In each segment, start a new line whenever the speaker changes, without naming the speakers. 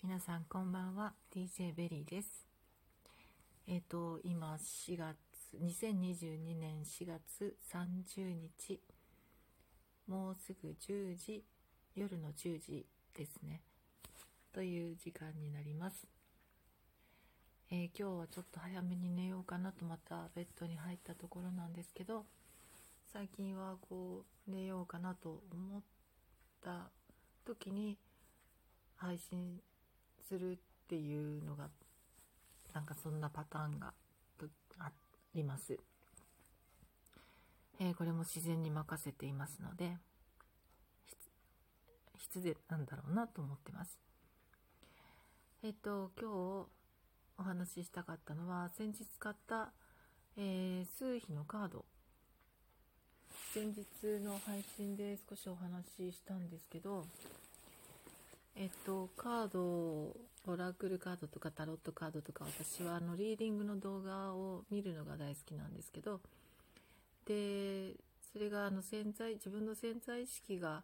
皆さんこんばんは。DJ ベリーです。えっ、と今4月2022年4月30日。もうすぐ10時夜の10時ですね。という時間になります、えー今日はちょっと早めに寝ようかなとまたベッドに入ったところなんですけど最近はこう寝ようかなと思った時に配信するっていうのがなんかそんなパターンがあります、えーこれも自然に任せていますので必然なんだろうなと思ってます。えっ、と今日お話ししたかったのは先日買った、えー数比のカード。先日の配信で少しお話ししたんですけどえっと、カード、オラクルカードとかタロットカードとか、私はあの、リーディングの動画を見るのが大好きなんですけど、で、それがあの、潜在、自分の潜在意識が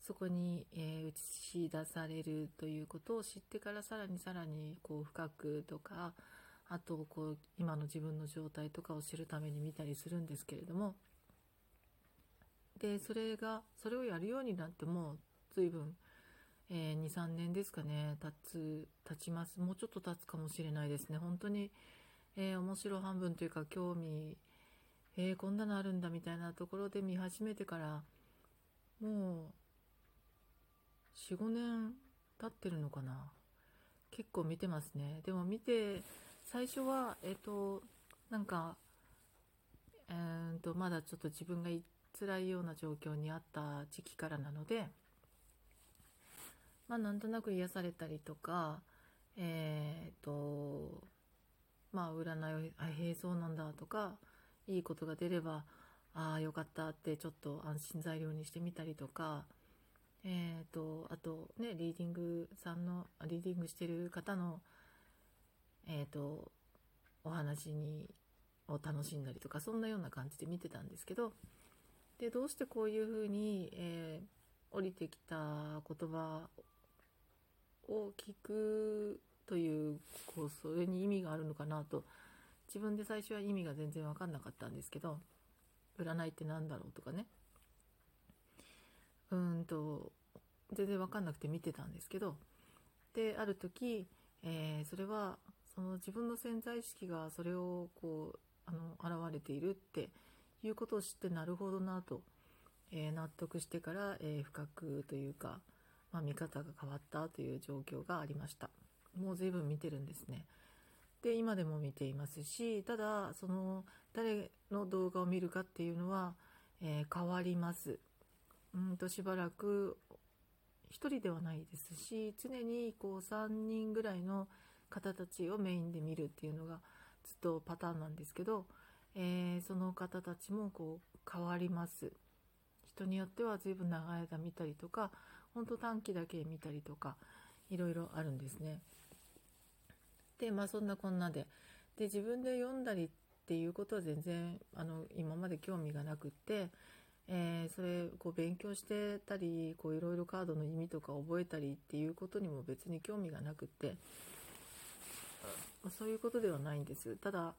そこに、えー映し出されるということを知ってからさらにさらに、こう、深くとか、あと、こう、今の自分の状態とかを知るために見たりするんですけれども、で、それが、それをやるようになっても、随分、えー、2、3年ですかね、経つ、経ちます。もうちょっと経つかもしれないですね。本当に、えー面白半分というか、興味、えーこんなのあるんだみたいなところで見始めてから、もう、4、5年経ってるのかな。結構見てますね。でも見て、最初は、えっ、と、なんか、えーと、まだちょっと自分が辛いような状況にあった時期からなので、まあなんとなく癒されたりとか、えー、と、まあ占いを、あ、へえ、そうなんだとか、いいことが出れば、ああ、よかったってちょっと安心材料にしてみたりとか、えー、と、あとね、リーディングさんの、リーディングしてる方の、えー、と、お話に、を楽しんだりとか、そんなような感じで見てたんですけど、で、どうしてこういうふうに、えー降りてきた言葉を聞くというこうそれに意味があるのかなと。自分で最初は意味が全然分かんなかったんですけど占いって何だろうとかね。うんと全然分かんなくて見てたんですけどである時、えーそれはその自分の潜在意識がそれをこうあの現れているっていうことを知ってなるほどなと、えー納得してから、えー深くというか、まあ、見方が変わったという状況がありました。もう随分見てるんですね。で今でも見ていますしただその誰の動画を見るかっていうのは、えー変わります。うんとしばらく1人ではないですし常にこう3人ぐらいの方たちをメインで見るっていうのがずっとパターンなんですけど、えーその方たちもこう変わります。人によっては随分長い間見たりとか本当短期だけ見たりとかいろいろあるんですね。でまあそんなこんなで。で自分で読んだりっていうことは全然あの今まで興味がなくって、えーそれこう勉強してたりこういろいろカードの意味とか覚えたりっていうことにも別に興味がなくってまあそういうことではないんです。ただ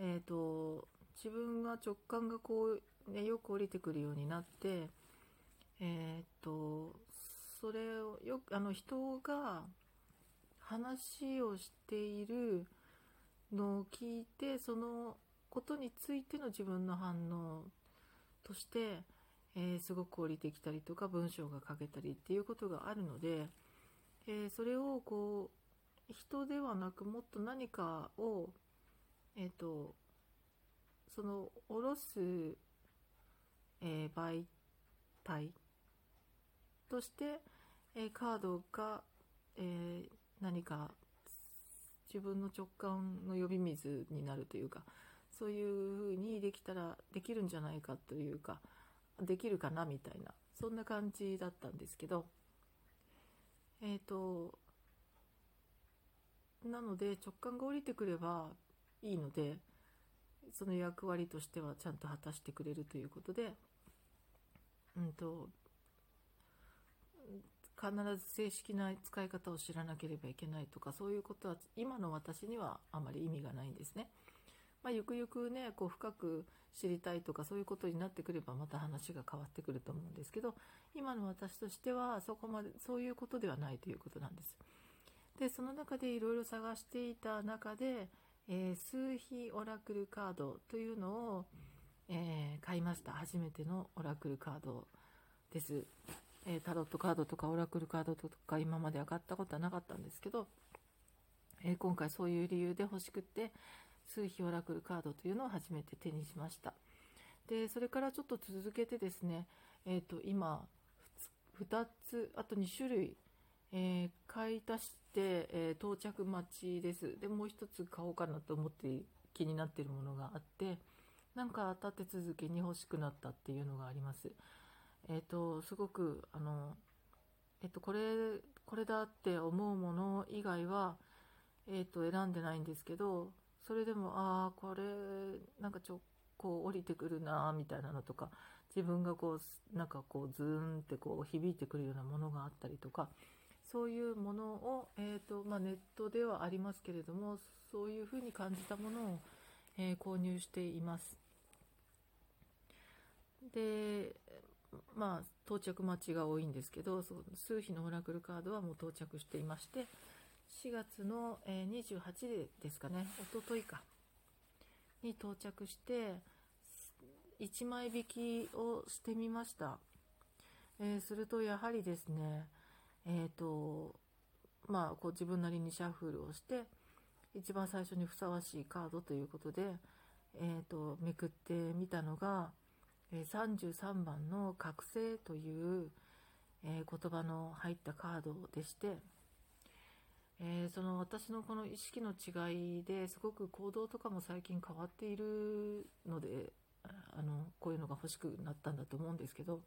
えー、と自分が直感がこう、ね、よく降りてくるようになってえー、とそれをよくあの人が話をしているのを聞いてそのことについての自分の反応として、えーすごく降りてきたりとか文章が書けたりっていうことがあるので、えーそれをこう人ではなくもっと何かをえっ、とその下ろす、え媒体として、えカードが、え何か自分の直感の呼び水になるというかそういう風にできたらできるんじゃないかというかできるかなみたいなそんな感じだったんですけどえっ、となので直感が降りてくればいいのでその役割としてはちゃんと果たしてくれるということでうんと必ず正式な使い方を知らなければいけないとかそういうことは今の私にはあまり意味がないんですね。まあ、ゆくゆくねこう深く知りたいとかそういうことになってくればまた話が変わってくると思うんですけど今の私としてはそこまでそういうことではないということなんです。でその中でいろいろ探していた中で、えー、数比オラクルカードというのを、えー、買いました初めてのオラクルカードです、え、タロットカードとかオラクルカードとか今まで上がったことはなかったんですけど、え今回そういう理由で欲しくって数比オラクルカードというのを初めて手にしました。でそれからちょっと続けてですね、えーと、今2つあと2種類、えー、買い足して、えー、到着待ちです。でもう1つ買おうかなと思って気になっているものがあってなんか立て続けに欲しくなったっていうのがあります。えっ、ー、とすごくあのえっ、とこれこれだって思うもの以外はえっ、と選んでないんですけどそれでもああこれなんかちょこう降りてくるなみたいなのとか自分がこうなんかこうズーンってこう響いてくるようなものがあったりとかそういうものを、えーとまあ、ネットではありますけれどもそういうふうに感じたものを、えー、購入しています。でまあ到着待ちが多いんですけど数比のオラクルカードはもう到着していまして4月の、えー、28ですかね、おとといか、に到着して、1枚引きをしてみました。えー、すると、やはりですね、えっ、ー、と、まあ、こう自分なりにシャッフルをして、一番最初にふさわしいカードということで、えっ、ー、と、めくってみたのが、え33番の覚醒という、え言葉の入ったカードでして、え、その私のこの意識の違いですごく行動とかも最近変わっているのであのこういうのが欲しくなったんだと思うんですけど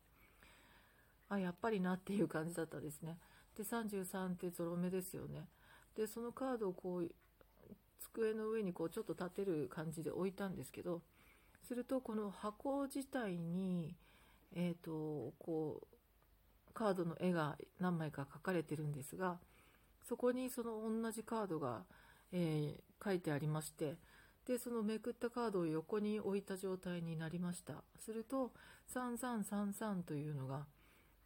あやっぱりなっていう感じだったですね。で33ってゾロ目ですよね。でそのカードをこう机の上にこうちょっと立てる感じで置いたんですけどするとこの箱自体にえ、ー、とこうカードの絵が何枚か描かれてるんですがそこにその同じカードが、えー、書いてありましてでそのめくったカードを横に置いた状態になりました。すると3333というのが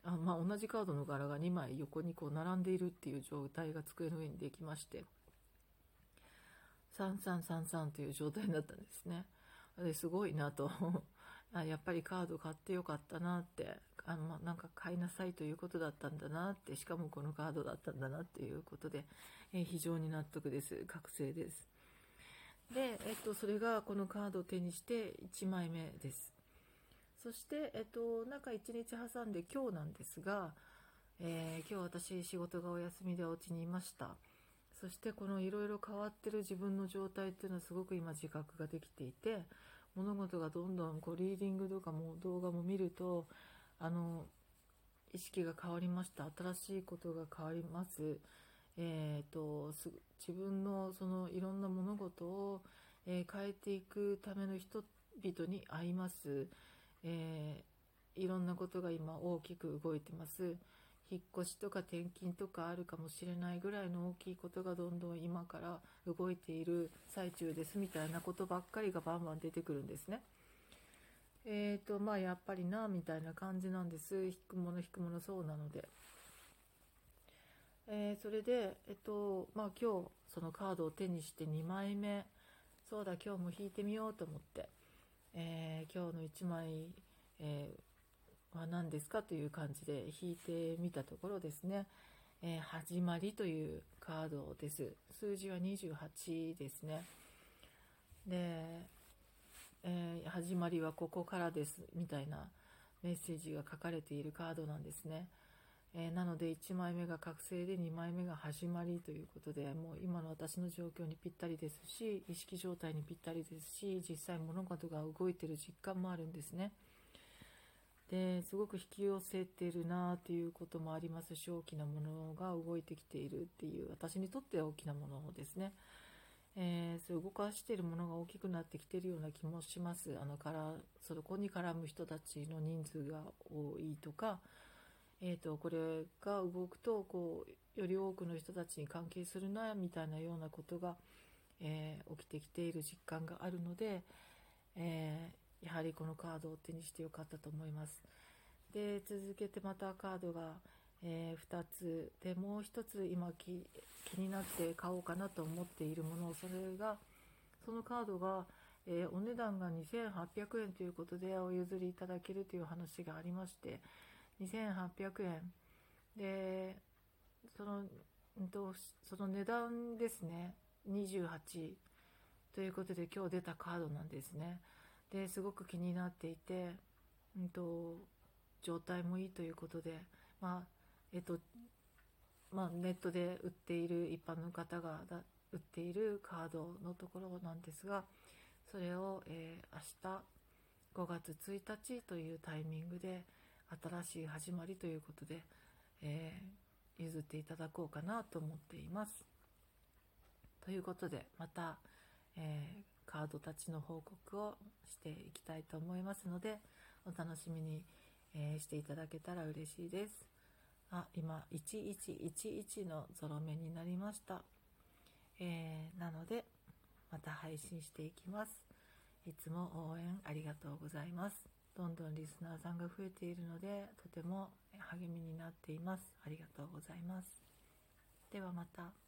あ、まあ、同じカードの柄が2枚横にこう並んでいるっていう状態が机の上にできまして3333という状態になったんですね。すごいなと。やっぱりカード買ってよかったなって。あのなんか買いなさいということだったんだなって。しかもこのカードだったんだなっていうことで、え、非常に納得です。覚醒です。で、えっと、それがこのカードを手にして1枚目です。そして、えっと、中1日挟んで今日なんですが、えー、今日私仕事がお休みでお家にいました。そしてこのいろいろ変わってる自分の状態っていうのはすごく今自覚ができていて物事がどんどんこうリーディングとかも動画も見るとあの意識が変わりました。新しいことが変わります、えーと、自分のそのいろんな物事を、変えていくための人々に会います、えー、いろんなことが今大きく動いてます。引っ越しとか転勤とかあるかもしれないぐらいの大きいことがどんどん今から動いている最中ですみたいなことばっかりがバンバン出てくるんですね。えーとまあやっぱりなみたいな感じなんです。引くもの引くものそうなので、えー、それでえっとまあ今日そのカードを手にして2枚目。そうだ今日も引いてみようと思って、えー、今日の1枚、えー、は何ですかという感じで引いてみたところですね、え始まりというカードです数字は28ですねでえー、始まりはここからですみたいなメッセージが書かれているカードなんですね。えー、なので1枚目が覚醒で2枚目が始まりということでもう今の私の状況にぴったりですし意識状態にぴったりですし実際物事が動いてる実感もあるんですね。ですごく引き寄せてるなということもありますし大きなものが動いてきているっていう私にとっては大きなものですね。えー、そう動かしているものが大きくなってきているような気もしますあのからそこに絡む人たちの人数が多いとか、えーと、これが動くとこうより多くの人たちに関係するなみたいなようなことが、えー、起きてきている実感があるので、えー、やはりこのカードを手にしてよかったと思います。で続けてまたカードが、えー、2つでもう1つ今気になって買おうかなと思っているものそれがそのカードが、えお値段が2800円ということでお譲りいただけるという話がありまして2800円。でそのとその値段ですね。28ということで今日出たカードなんですね。ですごく気になっていて、うんと、状態もいいということでまあえっとまあ、ネットで売っている一般の方が売っているカードのところなんですがそれを、えー、明日5月1日というタイミングで新しい始まりということで、えー、譲っていただこうかなと思っています。ということでまた、えー、カードたちの報告をしていきたいと思いますのでお楽しみに、えー、していただけたら嬉しいです。あ今1111のゾロ目になりました、えー、なのでまた配信していきます。いつも応援ありがとうございます。どんどんリスナーさんが増えているのでとても励みになっています。ありがとうございます。ではまた。